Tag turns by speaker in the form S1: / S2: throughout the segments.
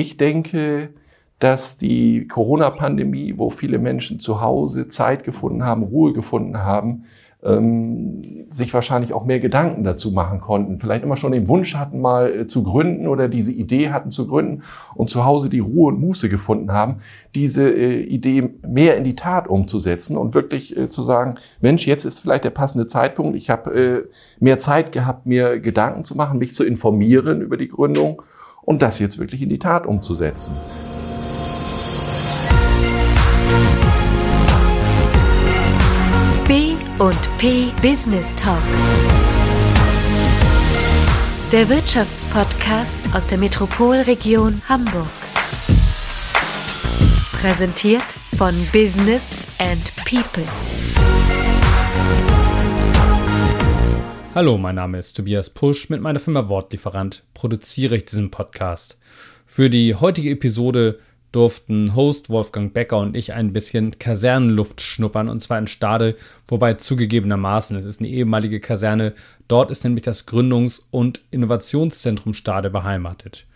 S1: ich denke, dass die Corona-Pandemie, wo viele Menschen zu Hause Zeit gefunden haben, Ruhe gefunden haben, ähm, sich wahrscheinlich auch mehr Gedanken dazu machen konnten. Vielleicht immer schon den Wunsch hatten, mal äh, zu gründen oder diese Idee hatten zu gründen und zu Hause die Ruhe und Muße gefunden haben, diese äh, Idee mehr in die Tat umzusetzen und wirklich äh, zu sagen, Mensch, jetzt ist vielleicht der passende Zeitpunkt. Ich habe äh, mehr Zeit gehabt, mir Gedanken zu machen, mich zu informieren über die Gründung und das jetzt wirklich in die Tat umzusetzen.
S2: und P Business Talk. Der Wirtschaftspodcast aus der Metropolregion Hamburg. Präsentiert von Business and People.
S3: Hallo, mein Name ist Tobias Pusch. Mit meiner Firma Wortlieferant produziere ich diesen Podcast. Für die heutige Episode durften Host Wolfgang Becker und ich ein bisschen Kasernenluft schnuppern und zwar in Stade, wobei zugegebenermaßen, es ist eine ehemalige Kaserne, dort ist nämlich das Gründungs- und Innovationszentrum Stade beheimatet.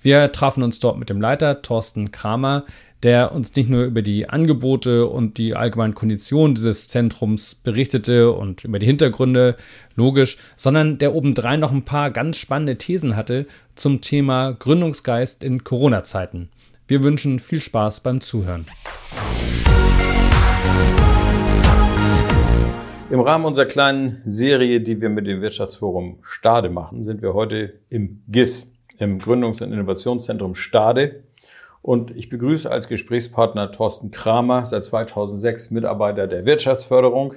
S3: Wir trafen uns dort mit dem Leiter Thorsten Kramer, der uns nicht nur über die Angebote und die allgemeinen Konditionen dieses Zentrums berichtete und über die Hintergründe, logisch, sondern der obendrein noch ein paar ganz spannende Thesen hatte zum Thema Gründungsgeist in Corona-Zeiten. Wir wünschen viel Spaß beim Zuhören.
S4: Im Rahmen unserer kleinen Serie, die wir mit dem Wirtschaftsforum Stade machen, sind wir heute im GIS, im Gründungs- und Innovationszentrum Stade. Und ich begrüße als Gesprächspartner Thorsten Kramer, seit 2006 Mitarbeiter der Wirtschaftsförderung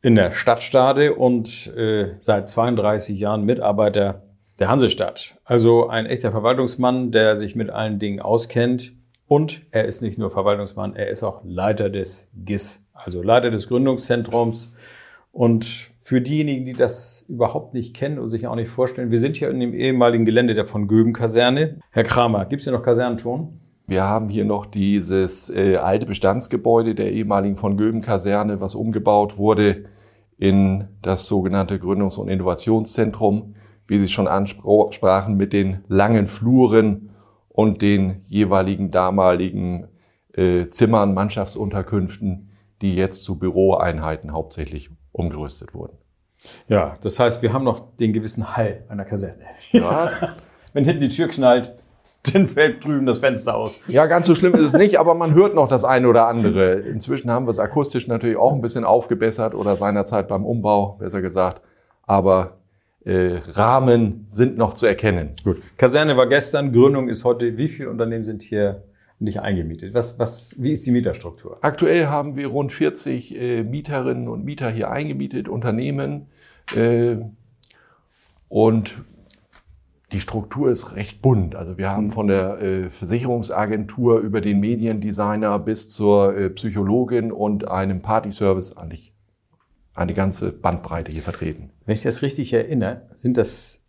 S4: in der Stadt Stade und äh, seit 32 Jahren Mitarbeiter der Hansestadt. Also ein echter Verwaltungsmann, der sich mit allen Dingen auskennt. Und er ist nicht nur Verwaltungsmann, er ist auch Leiter des GIS, also Leiter des Gründungszentrums. Und für diejenigen, die das überhaupt nicht kennen und sich auch nicht vorstellen, wir sind hier in dem ehemaligen Gelände der von Göben Kaserne. Herr Kramer, gibt es hier noch Kasernenton?
S1: Wir haben hier noch dieses äh, alte Bestandsgebäude der ehemaligen von Göben Kaserne, was umgebaut wurde in das sogenannte Gründungs- und Innovationszentrum wie Sie schon ansprachen, mit den langen Fluren und den jeweiligen damaligen äh, Zimmern, Mannschaftsunterkünften, die jetzt zu Büroeinheiten hauptsächlich umgerüstet wurden.
S4: Ja, das heißt, wir haben noch den gewissen Hall einer Kaserne. Ja. Wenn hinten die Tür knallt, dann fällt drüben das Fenster aus.
S1: Ja, ganz so schlimm ist es nicht, aber man hört noch das eine oder andere. Inzwischen haben wir es akustisch natürlich auch ein bisschen aufgebessert oder seinerzeit beim Umbau, besser gesagt. Aber äh, Rahmen sind noch zu erkennen.
S4: Gut. Kaserne war gestern, Gründung ist heute. Wie viele Unternehmen sind hier nicht eingemietet? Was, was, wie ist die Mieterstruktur?
S1: Aktuell haben wir rund 40 äh, Mieterinnen und Mieter hier eingemietet, Unternehmen. Äh, und die Struktur ist recht bunt. Also wir haben von der äh, Versicherungsagentur über den Mediendesigner bis zur äh, Psychologin und einem Partyservice eigentlich eine ganze Bandbreite hier vertreten.
S4: Wenn ich das richtig erinnere, sind das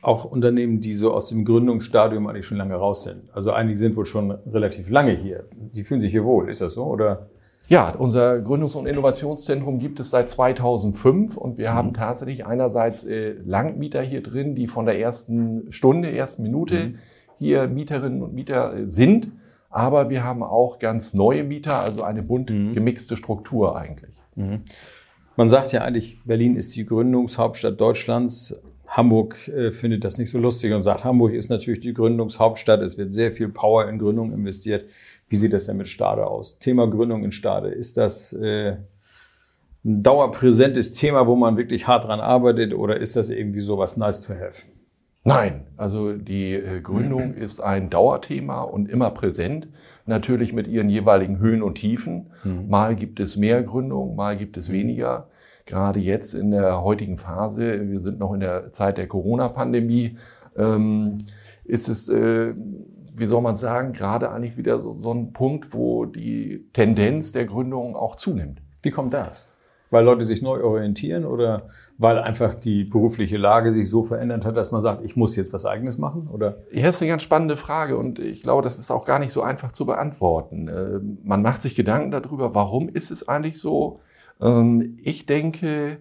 S4: auch Unternehmen, die so aus dem Gründungsstadium eigentlich schon lange raus sind. Also einige sind wohl schon relativ lange hier. Die fühlen sich hier wohl. Ist das so? Oder?
S1: Ja, unser Gründungs- und Innovationszentrum gibt es seit 2005 und wir mhm. haben tatsächlich einerseits äh, Langmieter hier drin, die von der ersten Stunde, ersten Minute mhm. hier Mieterinnen und Mieter äh, sind. Aber wir haben auch ganz neue Mieter, also eine bunt mhm. gemixte Struktur eigentlich. Mhm.
S4: Man sagt ja eigentlich, Berlin ist die Gründungshauptstadt Deutschlands. Hamburg äh, findet das nicht so lustig und sagt, Hamburg ist natürlich die Gründungshauptstadt. Es wird sehr viel Power in Gründung investiert. Wie sieht das denn mit Stade aus? Thema Gründung in Stade. Ist das äh, ein dauerpräsentes Thema, wo man wirklich hart dran arbeitet oder ist das irgendwie so was nice to have?
S1: Nein, also die äh, Gründung ist ein Dauerthema und immer präsent. Natürlich mit ihren jeweiligen Höhen und Tiefen. Mhm. Mal gibt es mehr Gründung, mal gibt es weniger. Gerade jetzt in der heutigen Phase, wir sind noch in der Zeit der Corona-Pandemie, ähm, ist es, äh, wie soll man sagen, gerade eigentlich wieder so, so ein Punkt, wo die Tendenz der Gründung auch zunimmt.
S4: Wie kommt das? weil Leute sich neu orientieren oder weil einfach die berufliche Lage sich so verändert hat, dass man sagt, ich muss jetzt was Eigenes machen? Oder?
S1: Ja, ist eine ganz spannende Frage und ich glaube, das ist auch gar nicht so einfach zu beantworten. Ähm, man macht sich Gedanken darüber, warum ist es eigentlich so? Ähm, ich denke,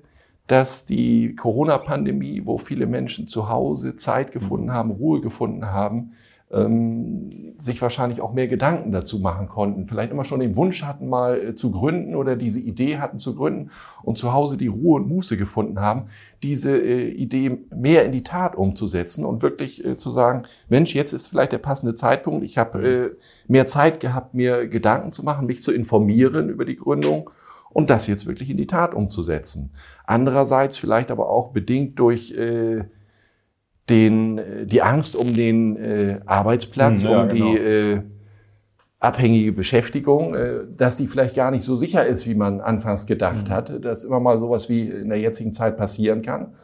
S1: dass die Corona-Pandemie, wo viele Menschen zu Hause Zeit gefunden haben, Ruhe gefunden haben, ähm, sich wahrscheinlich auch mehr Gedanken dazu machen konnten, vielleicht immer schon den Wunsch hatten, mal äh, zu gründen oder diese Idee hatten zu gründen und zu Hause die Ruhe und Muße gefunden haben, diese äh, Idee mehr in die Tat umzusetzen und wirklich äh, zu sagen, Mensch, jetzt ist vielleicht der passende Zeitpunkt, ich habe äh, mehr Zeit gehabt, mir Gedanken zu machen, mich zu informieren über die Gründung und das jetzt wirklich in die Tat umzusetzen. Andererseits vielleicht aber auch bedingt durch äh, den, äh, die Angst um den äh, Arbeitsplatz, hm, ja, um genau. die äh, abhängige Beschäftigung, äh, dass die vielleicht gar nicht so sicher ist, wie man anfangs gedacht mhm. hat, dass immer mal sowas wie in der jetzigen Zeit passieren kann.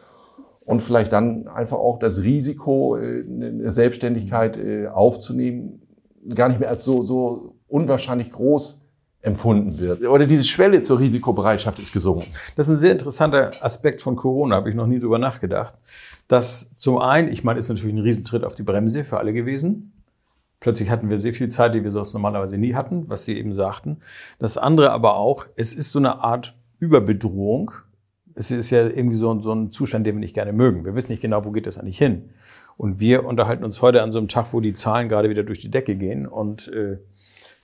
S1: Und vielleicht dann einfach auch das Risiko, äh, eine Selbstständigkeit äh, aufzunehmen, gar nicht mehr als so, so unwahrscheinlich groß empfunden wird. Oder diese Schwelle zur Risikobereitschaft ist gesunken.
S4: Das ist ein sehr interessanter Aspekt von Corona, habe ich noch nie drüber nachgedacht. Dass zum einen, ich meine, ist natürlich ein Riesentritt auf die Bremse für alle gewesen. Plötzlich hatten wir sehr viel Zeit, die wir sonst normalerweise nie hatten, was Sie eben sagten. Das andere aber auch, es ist so eine Art Überbedrohung. Es ist ja irgendwie so, so ein Zustand, den wir nicht gerne mögen. Wir wissen nicht genau, wo geht das eigentlich hin. Und wir unterhalten uns heute an so einem Tag, wo die Zahlen gerade wieder durch die Decke gehen und äh,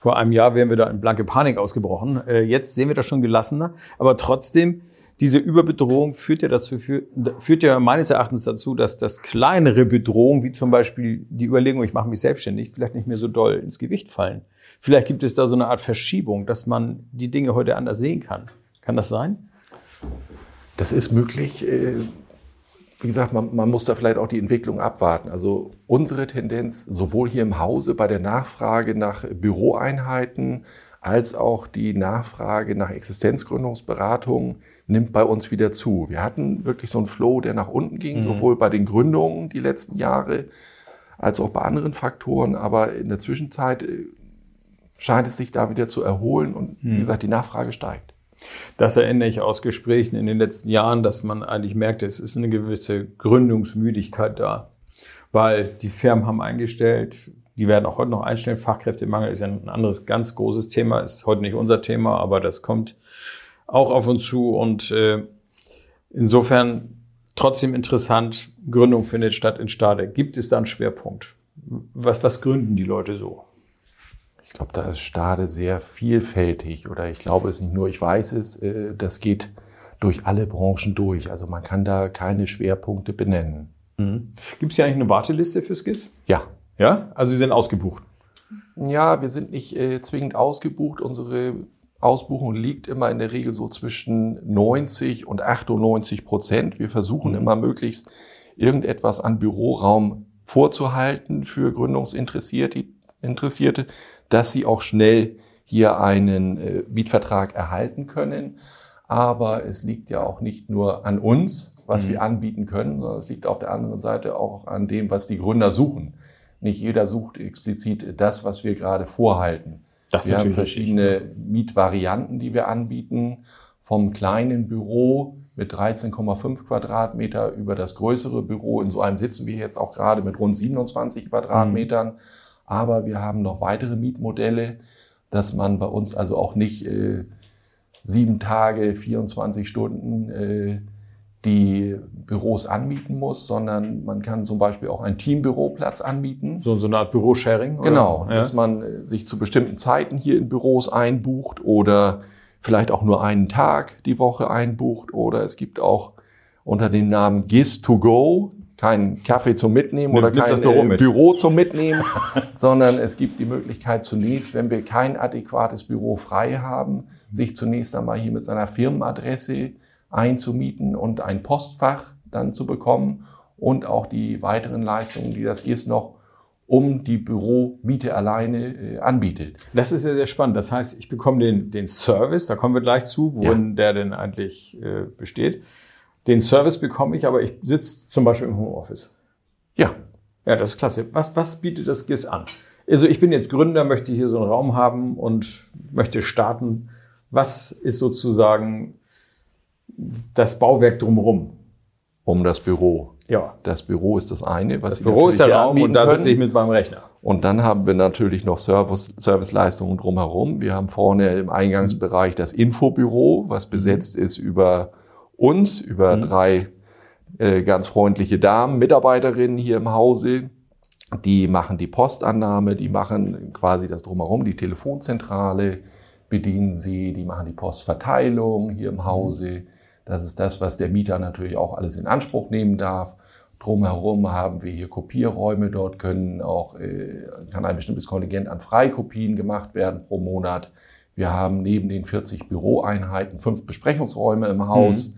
S4: vor einem Jahr wären wir da in blanke Panik ausgebrochen. Äh, jetzt sehen wir das schon gelassener. Aber trotzdem, diese Überbedrohung führt ja dazu, führt ja meines Erachtens dazu, dass das kleinere Bedrohungen, wie zum Beispiel die Überlegung, ich mache mich selbstständig, vielleicht nicht mehr so doll ins Gewicht fallen. Vielleicht gibt es da so eine Art Verschiebung, dass man die Dinge heute anders sehen kann. Kann das sein?
S1: Das ist möglich. Wie gesagt, man, man, muss da vielleicht auch die Entwicklung abwarten. Also unsere Tendenz, sowohl hier im Hause bei der Nachfrage nach Büroeinheiten als auch die Nachfrage nach Existenzgründungsberatung nimmt bei uns wieder zu. Wir hatten wirklich so einen Flow, der nach unten ging, mhm. sowohl bei den Gründungen die letzten Jahre als auch bei anderen Faktoren. Aber in der Zwischenzeit äh, scheint es sich da wieder zu erholen und mhm. wie gesagt, die Nachfrage steigt.
S4: Das erinnere ich aus Gesprächen in den letzten Jahren, dass man eigentlich merkte, es ist eine gewisse Gründungsmüdigkeit da, weil die Firmen haben eingestellt, die werden auch heute noch einstellen. Fachkräftemangel ist ja ein anderes ganz großes Thema, ist heute nicht unser Thema, aber das kommt auch auf uns zu und äh, insofern trotzdem interessant, Gründung findet statt in Stade. Gibt es da einen Schwerpunkt? Was, was gründen die Leute so?
S1: Ich glaube, da ist Stade sehr vielfältig oder ich glaube es nicht nur, ich weiß es, äh, das geht durch alle Branchen durch. Also man kann da keine Schwerpunkte benennen.
S4: Mhm. Gibt es hier eigentlich eine Warteliste fürs GIS?
S1: Ja.
S4: Ja? Also Sie sind ausgebucht?
S1: Ja, wir sind nicht äh, zwingend ausgebucht. Unsere Ausbuchung liegt immer in der Regel so zwischen 90 und 98 Prozent. Wir versuchen mhm. immer möglichst irgendetwas an Büroraum vorzuhalten für Gründungsinteressierte, Interessierte, dass sie auch schnell hier einen äh, Mietvertrag erhalten können. Aber es liegt ja auch nicht nur an uns, was mhm. wir anbieten können, sondern es liegt auf der anderen Seite auch an dem, was die Gründer suchen. Nicht jeder sucht explizit das, was wir gerade vorhalten. Das wir haben verschiedene richtig. Mietvarianten, die wir anbieten, vom kleinen Büro mit 13,5 Quadratmeter über das größere Büro. In so einem sitzen wir jetzt auch gerade mit rund 27 Quadratmetern. Mhm. Aber wir haben noch weitere Mietmodelle, dass man bei uns also auch nicht äh, sieben Tage, 24 Stunden äh, die Büros anmieten muss, sondern man kann zum Beispiel auch einen Teambüroplatz anbieten.
S4: So, so eine Art Bürosharing?
S1: Genau, ja. dass man äh, sich zu bestimmten Zeiten hier in Büros einbucht oder vielleicht auch nur einen Tag die Woche einbucht oder es gibt auch unter dem Namen GIS to go kein Kaffee zum Mitnehmen oder kein Büro, äh. Büro zum Mitnehmen, sondern es gibt die Möglichkeit zunächst, wenn wir kein adäquates Büro frei haben, sich zunächst einmal hier mit seiner Firmenadresse einzumieten und ein Postfach dann zu bekommen und auch die weiteren Leistungen, die das GIS noch um die Büromiete alleine äh, anbietet.
S4: Das ist ja sehr spannend. Das heißt, ich bekomme den, den Service, da kommen wir gleich zu, worin ja. der denn eigentlich äh, besteht. Den Service bekomme ich, aber ich sitze zum Beispiel im Homeoffice.
S1: Ja.
S4: Ja, das ist klasse. Was, was bietet das GIS an? Also ich bin jetzt Gründer, möchte hier so einen Raum haben und möchte starten. Was ist sozusagen das Bauwerk drumherum?
S1: Um das Büro.
S4: Ja.
S1: Das Büro ist das eine,
S4: was Das Büro ist der Raum und da sitze ich mit meinem Rechner.
S1: Und dann haben wir natürlich noch Service, Serviceleistungen drumherum. Wir haben vorne im Eingangsbereich das Infobüro, was besetzt ist über uns, über mhm. drei äh, ganz freundliche Damen, Mitarbeiterinnen hier im Hause, Die machen die Postannahme, die machen quasi das drumherum, die Telefonzentrale bedienen sie, die machen die Postverteilung hier im Hause. Das ist das, was der Mieter natürlich auch alles in Anspruch nehmen darf. Drumherum haben wir hier Kopierräume. Dort können auch, äh, kann ein bestimmtes Kontingent an Freikopien gemacht werden pro Monat. Wir haben neben den 40 Büroeinheiten fünf Besprechungsräume im Haus. Mhm.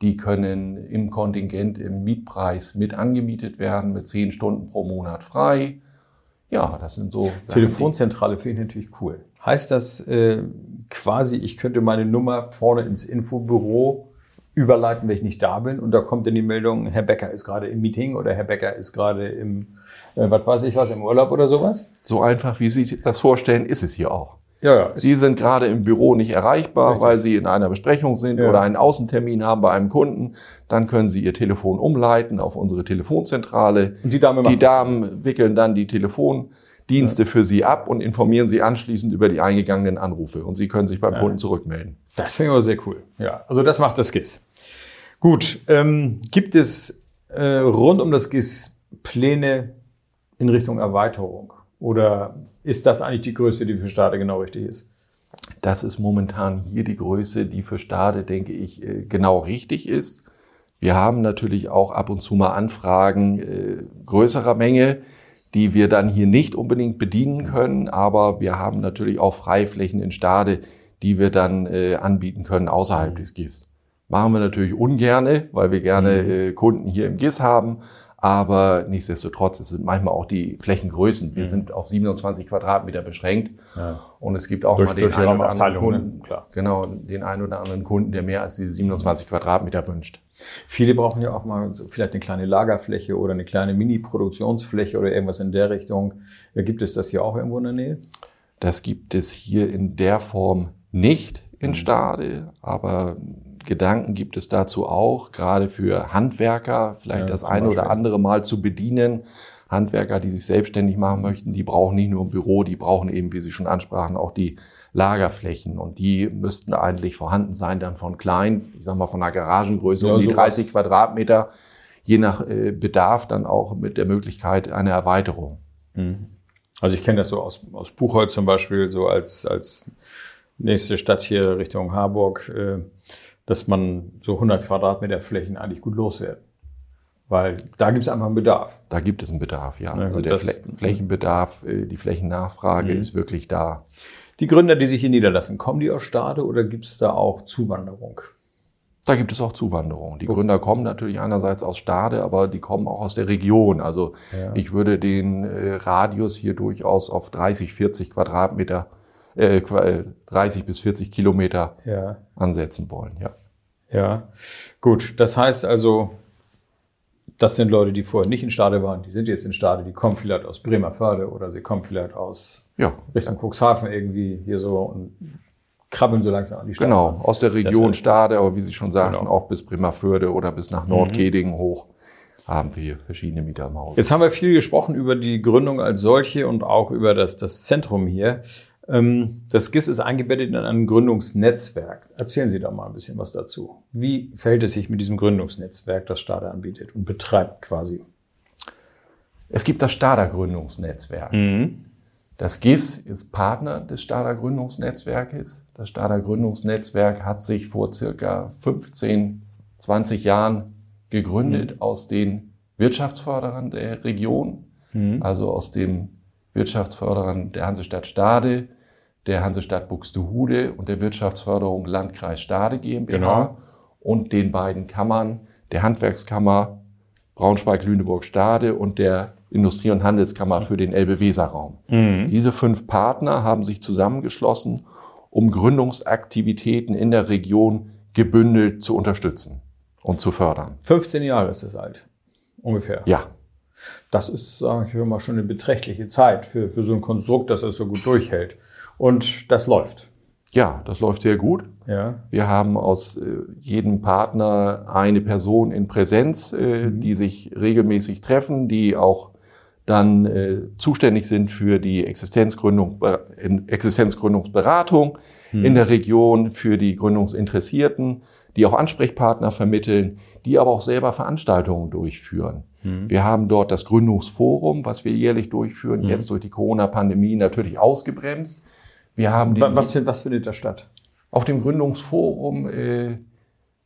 S1: Die können im Kontingent im Mietpreis mit angemietet werden, mit zehn Stunden pro Monat frei. Ja, das sind so.
S4: Telefonzentrale finde ich natürlich cool. Heißt das äh, quasi, ich könnte meine Nummer vorne ins Infobüro überleiten, wenn ich nicht da bin und da kommt dann die Meldung, Herr Becker ist gerade im Meeting oder Herr Becker ist gerade im, äh, was weiß ich was, im Urlaub oder sowas?
S1: So einfach, wie Sie das vorstellen, ist es hier auch.
S4: Ja, ja.
S1: Sie sind gerade im Büro nicht erreichbar, Richtig. weil Sie in einer Besprechung sind ja. oder einen Außentermin haben bei einem Kunden. Dann können Sie Ihr Telefon umleiten auf unsere Telefonzentrale.
S4: Und die, Dame
S1: die Damen wickeln dann die Telefondienste ja. für Sie ab und informieren Sie anschließend über die eingegangenen Anrufe. Und Sie können sich beim. Kunden zurückmelden.
S4: Das finde ich aber sehr cool. Ja, also das macht das GIS. Gut, ähm, gibt es äh, rund um das GIS Pläne in Richtung Erweiterung? Oder ist das eigentlich die Größe, die für Stade genau richtig ist?
S1: Das ist momentan hier die Größe, die für Stade, denke ich, äh, genau richtig ist. Wir haben natürlich auch ab und zu mal Anfragen äh, größerer Menge, die wir dann hier nicht unbedingt bedienen können, aber wir haben natürlich auch Freiflächen in Stade, die wir dann äh, anbieten können außerhalb des GIS. Machen wir natürlich ungerne, weil wir gerne mhm. äh, Kunden hier im GIS haben. Aber nichtsdestotrotz, es sind manchmal auch die Flächengrößen. Wir mhm. sind auf 27 Quadratmeter beschränkt. Ja. Und es gibt auch durch, mal den einen oder anderen Kunden, ne? genau, den einen oder anderen Kunden, der mehr als diese 27 Quadratmeter wünscht.
S4: Viele brauchen ja auch mal so vielleicht eine kleine Lagerfläche oder eine kleine Mini-Produktionsfläche oder irgendwas in der Richtung. Gibt es das hier auch irgendwo in der Nähe?
S1: Das gibt es hier in der Form nicht in mhm. Stade, aber Gedanken gibt es dazu auch, gerade für Handwerker, vielleicht ja, das eine oder andere Mal zu bedienen. Handwerker, die sich selbstständig machen möchten, die brauchen nicht nur ein Büro, die brauchen eben, wie Sie schon ansprachen, auch die Lagerflächen. Und die müssten eigentlich vorhanden sein, dann von klein, ich sag mal von einer Garagengröße ja, um die 30 Quadratmeter, je nach äh, Bedarf dann auch mit der Möglichkeit einer Erweiterung.
S4: Mhm. Also ich kenne das so aus, aus Buchholz zum Beispiel, so als, als nächste Stadt hier Richtung Harburg. Äh, dass man so 100 Quadratmeter Flächen eigentlich gut loswerden. Weil da gibt es einfach einen Bedarf.
S1: Da gibt es einen Bedarf, ja. ja also der das, Flächenbedarf, äh, die Flächennachfrage mhm. ist wirklich da.
S4: Die Gründer, die sich hier niederlassen, kommen die aus Stade oder gibt es da auch Zuwanderung?
S1: Da gibt es auch Zuwanderung. Die okay. Gründer kommen natürlich einerseits aus Stade, aber die kommen auch aus der Region. Also ja. ich würde den äh, Radius hier durchaus auf 30, 40 Quadratmeter äh, 30 äh, bis 40 Kilometer ja. ansetzen wollen. Ja.
S4: ja, gut. Das heißt also, das sind Leute, die vorher nicht in Stade waren, die sind jetzt in Stade, die kommen vielleicht aus Bremerförde oder sie kommen vielleicht aus
S1: ja.
S4: Richtung Cuxhaven irgendwie hier so und krabbeln so langsam an die
S1: Stadt. Genau, aus der Region Stade, aber wie Sie schon sagten, genau. auch bis Bremerförde oder bis nach Nordkedingen mhm. hoch haben wir verschiedene Mieter im Haus.
S4: Jetzt haben wir viel gesprochen über die Gründung als solche und auch über das, das Zentrum hier. Ähm, das GIS ist eingebettet in ein Gründungsnetzwerk. Erzählen Sie da mal ein bisschen was dazu. Wie verhält es sich mit diesem Gründungsnetzwerk, das Stada anbietet und betreibt quasi?
S1: Es gibt das Stada Gründungsnetzwerk. Mhm. Das GIS ist Partner des Stada Gründungsnetzwerkes. Das Stada Gründungsnetzwerk hat sich vor circa 15, 20 Jahren gegründet mhm. aus den Wirtschaftsförderern der Region, mhm. also aus dem Wirtschaftsförderern der Hansestadt Stade, der Hansestadt Buxtehude und der Wirtschaftsförderung Landkreis Stade GmbH genau. und den beiden Kammern, der Handwerkskammer Braunschweig-Lüneburg-Stade und der Industrie- und Handelskammer für den Elbe-Weser-Raum. Mhm. Diese fünf Partner haben sich zusammengeschlossen, um Gründungsaktivitäten in der Region gebündelt zu unterstützen und zu fördern.
S4: 15 Jahre ist es alt, ungefähr.
S1: Ja.
S4: Das ist, sage ich mal, schon eine beträchtliche Zeit für, für so ein Konstrukt, dass es so gut durchhält. Und das läuft.
S1: Ja, das läuft sehr gut.
S4: Ja.
S1: Wir haben aus äh, jedem Partner eine Person in Präsenz, äh, mhm. die sich regelmäßig treffen, die auch dann äh, zuständig sind für die Existenzgründung, äh, Existenzgründungsberatung mhm. in der Region, für die Gründungsinteressierten, die auch Ansprechpartner vermitteln, die aber auch selber Veranstaltungen durchführen. Mhm. Wir haben dort das Gründungsforum, was wir jährlich durchführen, mhm. jetzt durch die Corona-Pandemie natürlich ausgebremst. Wir haben
S4: was, was findet da statt?
S1: Auf dem Gründungsforum äh,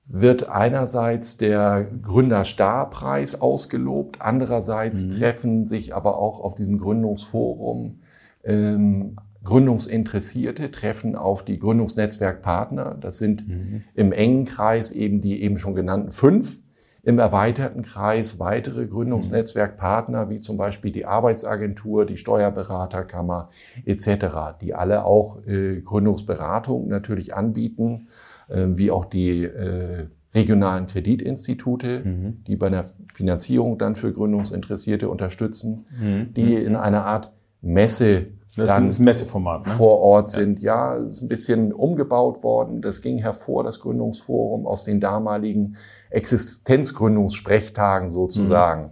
S1: wird einerseits der Gründerstarpreis ausgelobt, andererseits mhm. treffen sich aber auch auf diesem Gründungsforum ähm, Gründungsinteressierte, treffen auf die Gründungsnetzwerkpartner. Das sind mhm. im engen Kreis eben die eben schon genannten fünf, im erweiterten Kreis weitere Gründungsnetzwerkpartner, wie zum Beispiel die Arbeitsagentur, die Steuerberaterkammer etc., die alle auch äh, Gründungsberatung natürlich anbieten ähm, wie auch die äh, regionalen Kreditinstitute, mhm. die bei der Finanzierung dann für Gründungsinteressierte unterstützen, mhm. die in einer Art Messe
S4: das dann ist ein Messeformat,
S1: ne? vor Ort sind. Ja. ja, ist ein bisschen umgebaut worden. Das ging hervor, das Gründungsforum, aus den damaligen Existenzgründungssprechtagen sozusagen, mhm.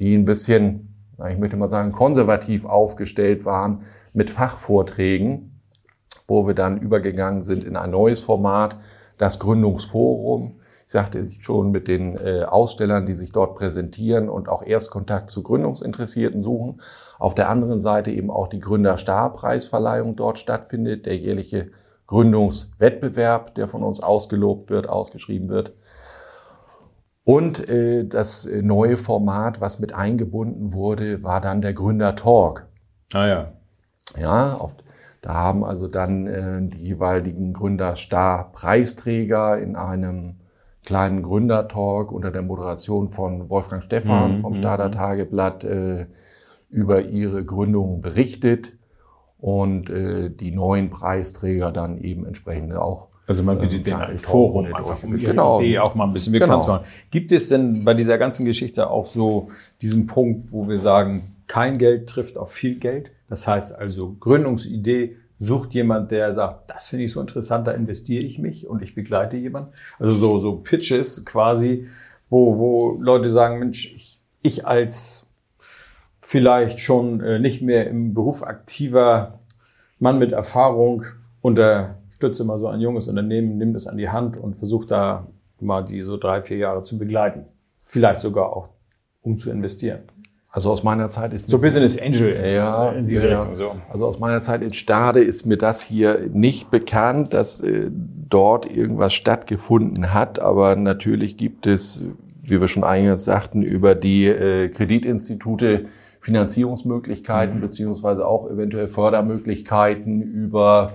S1: die ein bisschen, ich möchte mal sagen, konservativ aufgestellt waren mit Fachvorträgen wo wir dann übergegangen sind in ein neues Format, das Gründungsforum. Ich sagte schon mit den äh, Ausstellern, die sich dort präsentieren und auch Erstkontakt zu Gründungsinteressierten suchen. Auf der anderen Seite eben auch die Gründerstarpreisverleihung dort stattfindet, der jährliche Gründungswettbewerb, der von uns ausgelobt wird, ausgeschrieben wird. Und äh, das neue Format, was mit eingebunden wurde, war dann der Gründertalk.
S4: Ah ja.
S1: Ja, auf, da haben also dann äh, die jeweiligen Gründerstar-Preisträger in einem kleinen Gründertalk unter der Moderation von Wolfgang Stephan mhm. vom Starter mhm. Tageblatt äh, über ihre Gründung berichtet und äh, die neuen Preisträger dann eben entsprechend auch
S4: also man bietet äh, ein Forum einfach, um genau. Idee auch mal ein bisschen bekannt genau. zu machen. Gibt es denn bei dieser ganzen Geschichte auch so diesen Punkt, wo wir sagen, kein Geld trifft auf viel Geld? Das heißt also, Gründungsidee sucht jemand, der sagt, das finde ich so interessant, da investiere ich mich und ich begleite jemanden. Also so, so Pitches quasi, wo, wo Leute sagen, Mensch, ich, ich als vielleicht schon äh, nicht mehr im Beruf aktiver Mann mit Erfahrung unterstütze mal so ein junges Unternehmen, nimm das an die Hand und versuche da mal die so drei, vier Jahre zu begleiten. Vielleicht sogar auch, um zu investieren.
S1: Also aus meiner Zeit ist
S4: so Business Angel
S1: ja, in diese ja, Richtung so. Also aus meiner Zeit in Stade ist mir das hier nicht bekannt, dass äh, dort irgendwas stattgefunden hat, aber natürlich gibt es, wie wir schon eingangs sagten, über die äh, Kreditinstitute Finanzierungsmöglichkeiten mhm. beziehungsweise auch eventuell Fördermöglichkeiten über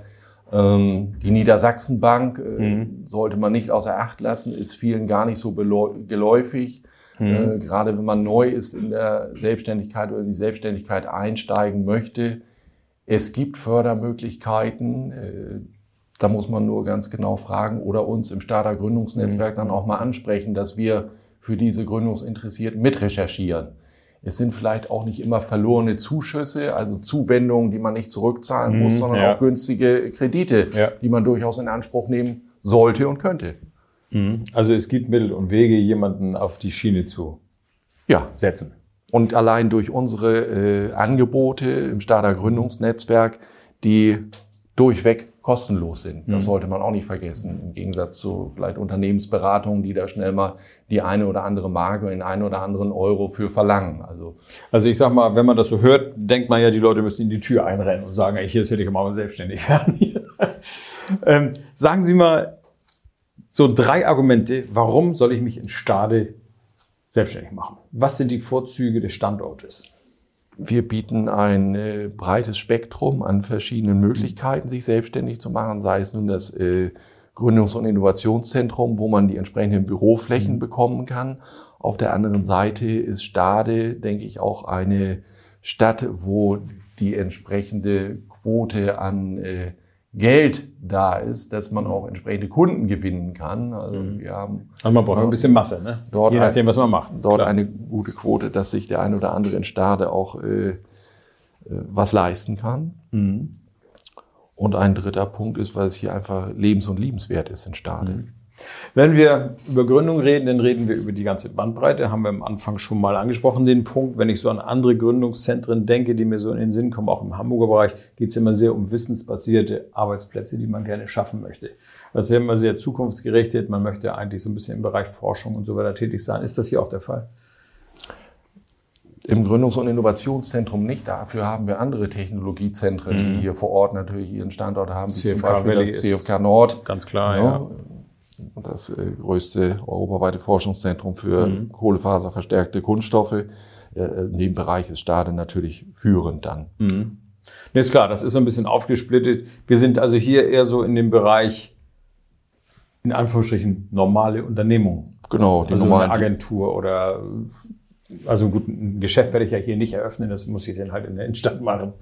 S1: ähm, die Niedersachsenbank äh, mhm. sollte man nicht außer Acht lassen, ist vielen gar nicht so geläufig. Mhm. Äh, gerade wenn man neu ist in der Selbstständigkeit oder in die Selbstständigkeit einsteigen möchte. Es gibt Fördermöglichkeiten. Äh, da muss man nur ganz genau fragen oder uns im Starter Gründungsnetzwerk mhm. dann auch mal ansprechen, dass wir für diese Gründungsinteressierten mitrecherchieren. Es sind vielleicht auch nicht immer verlorene Zuschüsse, also Zuwendungen, die man nicht zurückzahlen muss, mhm, sondern ja. auch günstige Kredite, ja. die man durchaus in Anspruch nehmen sollte und könnte.
S4: Mhm. Also es gibt Mittel und Wege, jemanden auf die Schiene zu ja. setzen.
S1: Und allein durch unsere äh, Angebote im Starter Gründungsnetzwerk, die durchweg kostenlos sind. Das mhm. sollte man auch nicht vergessen. Im Gegensatz zu vielleicht Unternehmensberatungen, die da schnell mal die eine oder andere Marke in einen oder anderen Euro für verlangen. Also,
S4: also ich sag mal, wenn man das so hört, denkt man ja, die Leute müssen in die Tür einrennen und sagen, ey, hier ist ich mal selbstständig werden. ähm, sagen Sie mal, so drei Argumente, warum soll ich mich in Stade selbstständig machen? Was sind die Vorzüge des Standortes?
S1: Wir bieten ein äh, breites Spektrum an verschiedenen Möglichkeiten, sich selbstständig zu machen, sei es nun das äh, Gründungs- und Innovationszentrum, wo man die entsprechenden Büroflächen mhm. bekommen kann. Auf der anderen Seite ist Stade, denke ich, auch eine Stadt, wo die entsprechende Quote an äh, Geld da ist, dass man auch entsprechende Kunden gewinnen kann.
S4: Also mhm. wir haben also man braucht ein bisschen Masse, ne?
S1: Dort Je nachdem, was man macht. Dort Klar. eine gute Quote, dass sich der ein oder andere in Stade auch äh, äh, was leisten kann. Mhm. Und ein dritter Punkt ist, weil es hier einfach lebens- und liebenswert ist in Stade. Mhm.
S4: Wenn wir über Gründung reden, dann reden wir über die ganze Bandbreite. Haben wir am Anfang schon mal angesprochen, den Punkt. Wenn ich so an andere Gründungszentren denke, die mir so in den Sinn kommen, auch im Hamburger Bereich, geht es immer sehr um wissensbasierte Arbeitsplätze, die man gerne schaffen möchte. Das ist ja immer sehr zukunftsgerichtet. Man möchte eigentlich so ein bisschen im Bereich Forschung und so weiter tätig sein. Ist das hier auch der Fall?
S1: Im Gründungs- und Innovationszentrum nicht. Dafür haben wir andere Technologiezentren, mhm. die hier vor Ort natürlich ihren Standort haben, wie
S4: CFK zum Beispiel das CFK Nord.
S1: Ganz klar, ja. ja. Das äh, größte europaweite Forschungszentrum für mhm. kohlefaserverstärkte Kunststoffe. Äh, in dem Bereich ist Stade natürlich führend dann.
S4: Mhm. Nee, ist klar, das ist so ein bisschen aufgesplittet. Wir sind also hier eher so in dem Bereich, in Anführungsstrichen, normale Unternehmung.
S1: Genau,
S4: die also normalen. Eine Agentur oder also gut, ein Geschäft werde ich ja hier nicht eröffnen, das muss ich dann halt in der Innenstadt machen.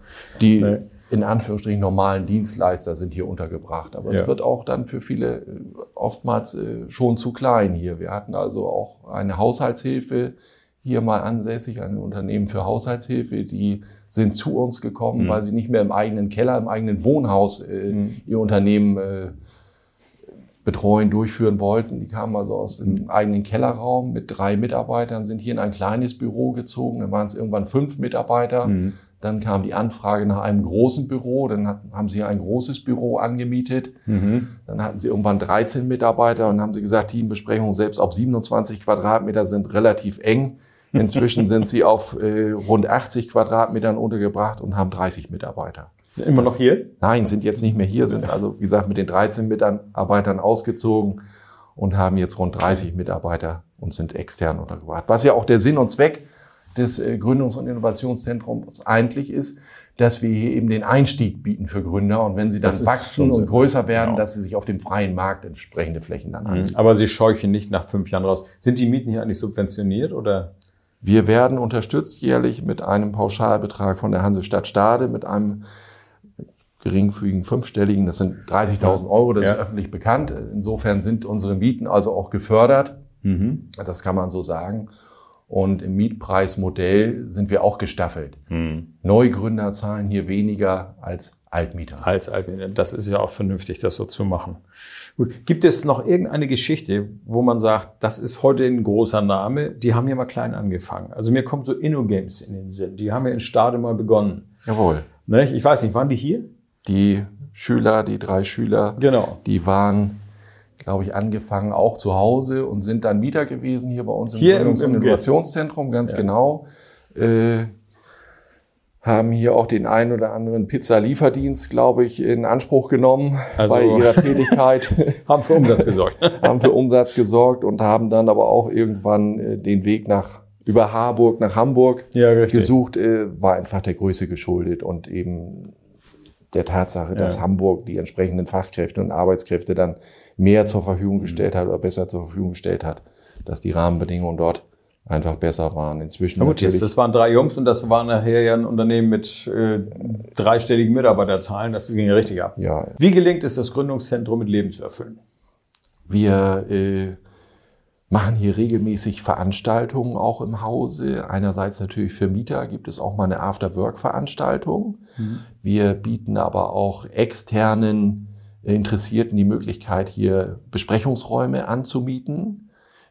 S1: Die ne? in Anführungsstrichen normalen Dienstleister sind hier untergebracht, aber ja. es wird auch dann für viele äh, oftmals äh, schon zu klein hier. Wir hatten also auch eine Haushaltshilfe hier mal ansässig, ein Unternehmen für Haushaltshilfe, die sind zu uns gekommen, mhm. weil sie nicht mehr im eigenen Keller, im eigenen Wohnhaus äh, mhm. ihr Unternehmen äh, betreuen, durchführen wollten. Die kamen also aus dem eigenen Kellerraum mit drei Mitarbeitern, sind hier in ein kleines Büro gezogen. Dann waren es irgendwann fünf Mitarbeiter. Mhm. Dann kam die Anfrage nach einem großen Büro. Dann haben sie hier ein großes Büro angemietet. Mhm. Dann hatten sie irgendwann 13 Mitarbeiter und haben sie gesagt, Teambesprechungen selbst auf 27 Quadratmeter sind relativ eng. Inzwischen sind sie auf äh, rund 80 Quadratmetern untergebracht und haben 30 Mitarbeiter.
S4: Sind immer das, noch hier?
S1: Nein, sind jetzt nicht mehr hier, sind also, wie gesagt, mit den 13 Mitarbeitern ausgezogen und haben jetzt rund 30 Mitarbeiter und sind extern untergebracht. Was ja auch der Sinn und Zweck des äh, Gründungs- und Innovationszentrums eigentlich ist, dass wir hier eben den Einstieg bieten für Gründer und wenn sie dann wachsen und größer werden, genau. dass sie sich auf dem freien Markt entsprechende Flächen dann
S4: anbieten. Aber sie scheuchen nicht nach fünf Jahren raus. Sind die Mieten hier eigentlich subventioniert oder?
S1: Wir werden unterstützt jährlich mit einem Pauschalbetrag von der Hansestadt Stade, mit einem geringfügigen fünfstelligen, das sind 30.000 Euro, das ja. ist öffentlich bekannt. Insofern sind unsere Mieten also auch gefördert. Mhm. Das kann man so sagen. Und im Mietpreismodell sind wir auch gestaffelt. Mhm. Neugründer zahlen hier weniger als Altmieter.
S4: Als Altmieter. Das ist ja auch vernünftig, das so zu machen. Gut. Gibt es noch irgendeine Geschichte, wo man sagt, das ist heute ein großer Name, die haben ja mal klein angefangen. Also mir kommt so InnoGames in den Sinn. Die haben ja in Stade mal begonnen.
S1: Jawohl.
S4: Ich weiß nicht, waren die hier?
S1: Die Schüler, die drei Schüler,
S4: genau.
S1: die waren, glaube ich, angefangen auch zu Hause und sind dann Mieter gewesen hier bei uns im
S4: hier Gründungs-
S1: und Innovationszentrum, ganz ja. genau. Äh, haben hier auch den einen oder anderen Pizza-Lieferdienst, glaube ich, in Anspruch genommen also, bei ihrer Tätigkeit.
S4: haben für Umsatz gesorgt.
S1: haben für Umsatz gesorgt und haben dann aber auch irgendwann äh, den Weg nach über Harburg nach Hamburg
S4: ja,
S1: gesucht, äh, war einfach der Größe geschuldet und eben der Tatsache, dass ja. Hamburg die entsprechenden Fachkräfte und Arbeitskräfte dann mehr zur Verfügung gestellt hat oder besser zur Verfügung gestellt hat, dass die Rahmenbedingungen dort einfach besser waren. Inzwischen
S4: Na gut, natürlich. Das waren drei Jungs und das war nachher ja ein Unternehmen mit äh, dreistelligen Mitarbeiterzahlen. Das ging ja richtig ab.
S1: Ja.
S4: Wie gelingt es, das Gründungszentrum mit Leben zu erfüllen?
S1: Wir äh, machen hier regelmäßig Veranstaltungen auch im Hause. Einerseits natürlich für Mieter gibt es auch mal eine After-Work-Veranstaltung. Mhm. Wir bieten aber auch externen Interessierten die Möglichkeit, hier Besprechungsräume anzumieten.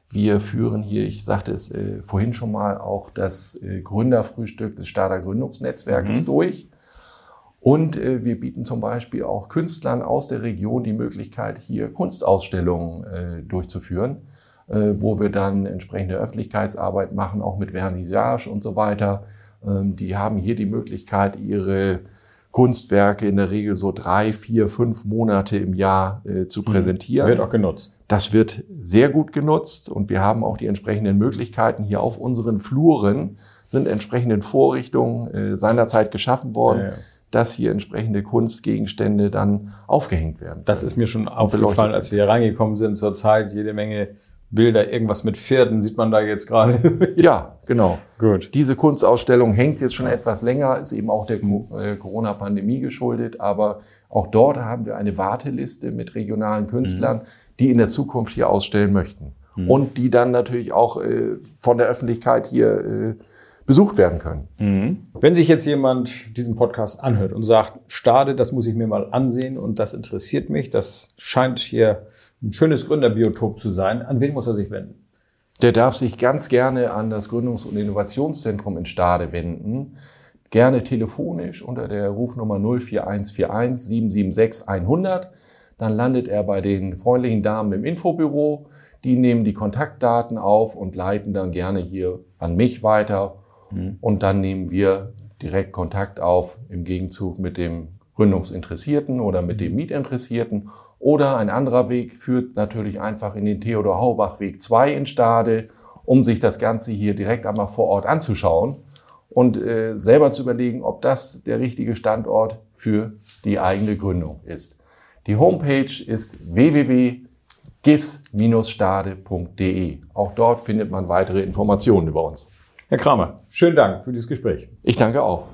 S1: Wir führen hier, ich sagte es äh, vorhin schon mal, auch das äh, Gründerfrühstück des Stader Gründungsnetzwerkes mhm. durch. Und äh, wir bieten zum Beispiel auch Künstlern aus der Region die Möglichkeit, hier Kunstausstellungen äh, durchzuführen. Äh, wo wir dann entsprechende Öffentlichkeitsarbeit machen, auch mit Vernissage und so weiter. Ähm, die haben hier die Möglichkeit, ihre Kunstwerke in der Regel so drei, vier, fünf Monate im Jahr äh, zu mhm. präsentieren.
S4: Wird auch genutzt.
S1: Das wird sehr gut genutzt und wir haben auch die entsprechenden Möglichkeiten hier auf unseren Fluren sind entsprechende Vorrichtungen äh, seinerzeit geschaffen worden. Ja, ja dass hier entsprechende Kunstgegenstände dann aufgehängt werden.
S4: Das ist mir schon aufgefallen, als wir hier reingekommen sind zur Zeit, jede Menge Bilder, irgendwas mit Pferden sieht man da jetzt gerade.
S1: ja, genau.
S4: Gut.
S1: Diese Kunstausstellung hängt jetzt schon etwas länger, ist eben auch der äh, Corona-Pandemie geschuldet, aber auch dort haben wir eine Warteliste mit regionalen Künstlern, mhm. die in der Zukunft hier ausstellen möchten. Mhm. Und die dann natürlich auch äh, von der Öffentlichkeit hier äh, besucht werden können.
S4: Mhm. Wenn sich jetzt jemand diesen Podcast anhört und sagt, Stade, das muss ich mir mal ansehen und das interessiert mich, das scheint hier ein schönes Gründerbiotop zu sein, an wen muss er sich wenden?
S1: Der darf sich ganz gerne an das Gründungs- und Innovationszentrum in Stade wenden. Gerne telefonisch unter der Rufnummer 04141 776 100. Dann landet er bei den freundlichen Damen im Infobüro. Die nehmen die Kontaktdaten auf und leiten dann gerne hier an mich weiter. Mhm. Und dann nehmen wir direkt Kontakt auf im Gegenzug mit dem Gründungsinteressierten oder mit dem Mietinteressierten. Oder ein anderer Weg führt natürlich einfach in den Theodor Haubach Weg 2 in Stade, um sich das Ganze hier direkt einmal vor Ort anzuschauen und äh, selber zu überlegen, ob das der richtige Standort für die eigene Gründung ist. Die Homepage ist www.gis-stade.de. Auch dort findet man weitere Informationen über uns.
S4: Herr Kramer, schönen Dank für dieses Gespräch.
S1: Ich danke auch.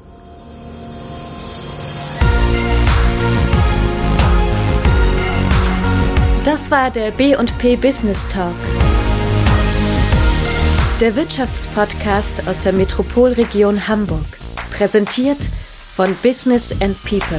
S2: Das war der B&P Business Talk. Der Wirtschaftspodcast aus der Metropolregion Hamburg. Präsentiert von Business and People.